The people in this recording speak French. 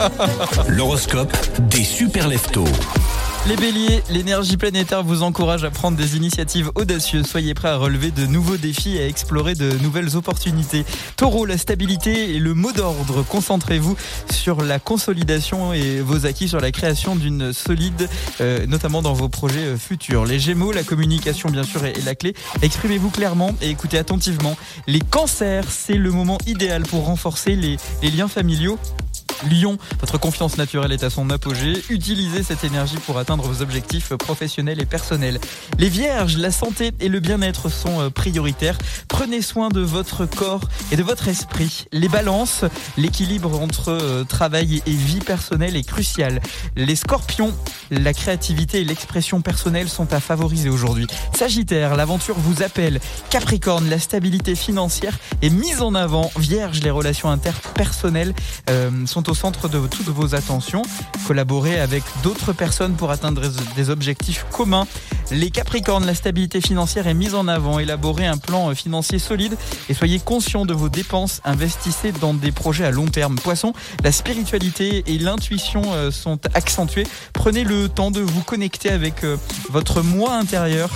L'horoscope des super leftos. Les béliers, l'énergie planétaire vous encourage à prendre des initiatives audacieuses. Soyez prêts à relever de nouveaux défis et à explorer de nouvelles opportunités. Taureau, la stabilité et le mot d'ordre. Concentrez-vous sur la consolidation et vos acquis sur la création d'une solide, euh, notamment dans vos projets euh, futurs. Les gémeaux, la communication bien sûr est, la clé. Exprimez-vous clairement et écoutez attentivement. Les cancers, c'est le moment idéal pour renforcer les liens familiaux Lyon, votre confiance naturelle est à son apogée. Utilisez cette énergie pour atteindre vos objectifs professionnels et personnels. Les vierges, la santé et le bien-être sont euh, prioritaires. Prenez soin de votre corps et de votre esprit. Les balances, l'équilibre entre euh, travail et vie personnelle est crucial. Les scorpions, la créativité et l'expression personnelle sont à favoriser aujourd'hui. Sagittaire, l'aventure vous appelle. Capricorne, la stabilité financière est mise en avant. Vierge, les relations interpersonnelles euh, sont centre de toutes vos attentions. Collaborez avec d'autres personnes pour atteindre des objectifs communs. Les Capricornes, la stabilité financière est mise en avant. Élaborez un plan financier solide et soyez conscient de vos dépenses. Investissez dans des projets à long terme. Poisson, la spiritualité et l'intuition euh, sont accentuées. Prenez le temps de vous connecter avec euh, votre moi intérieur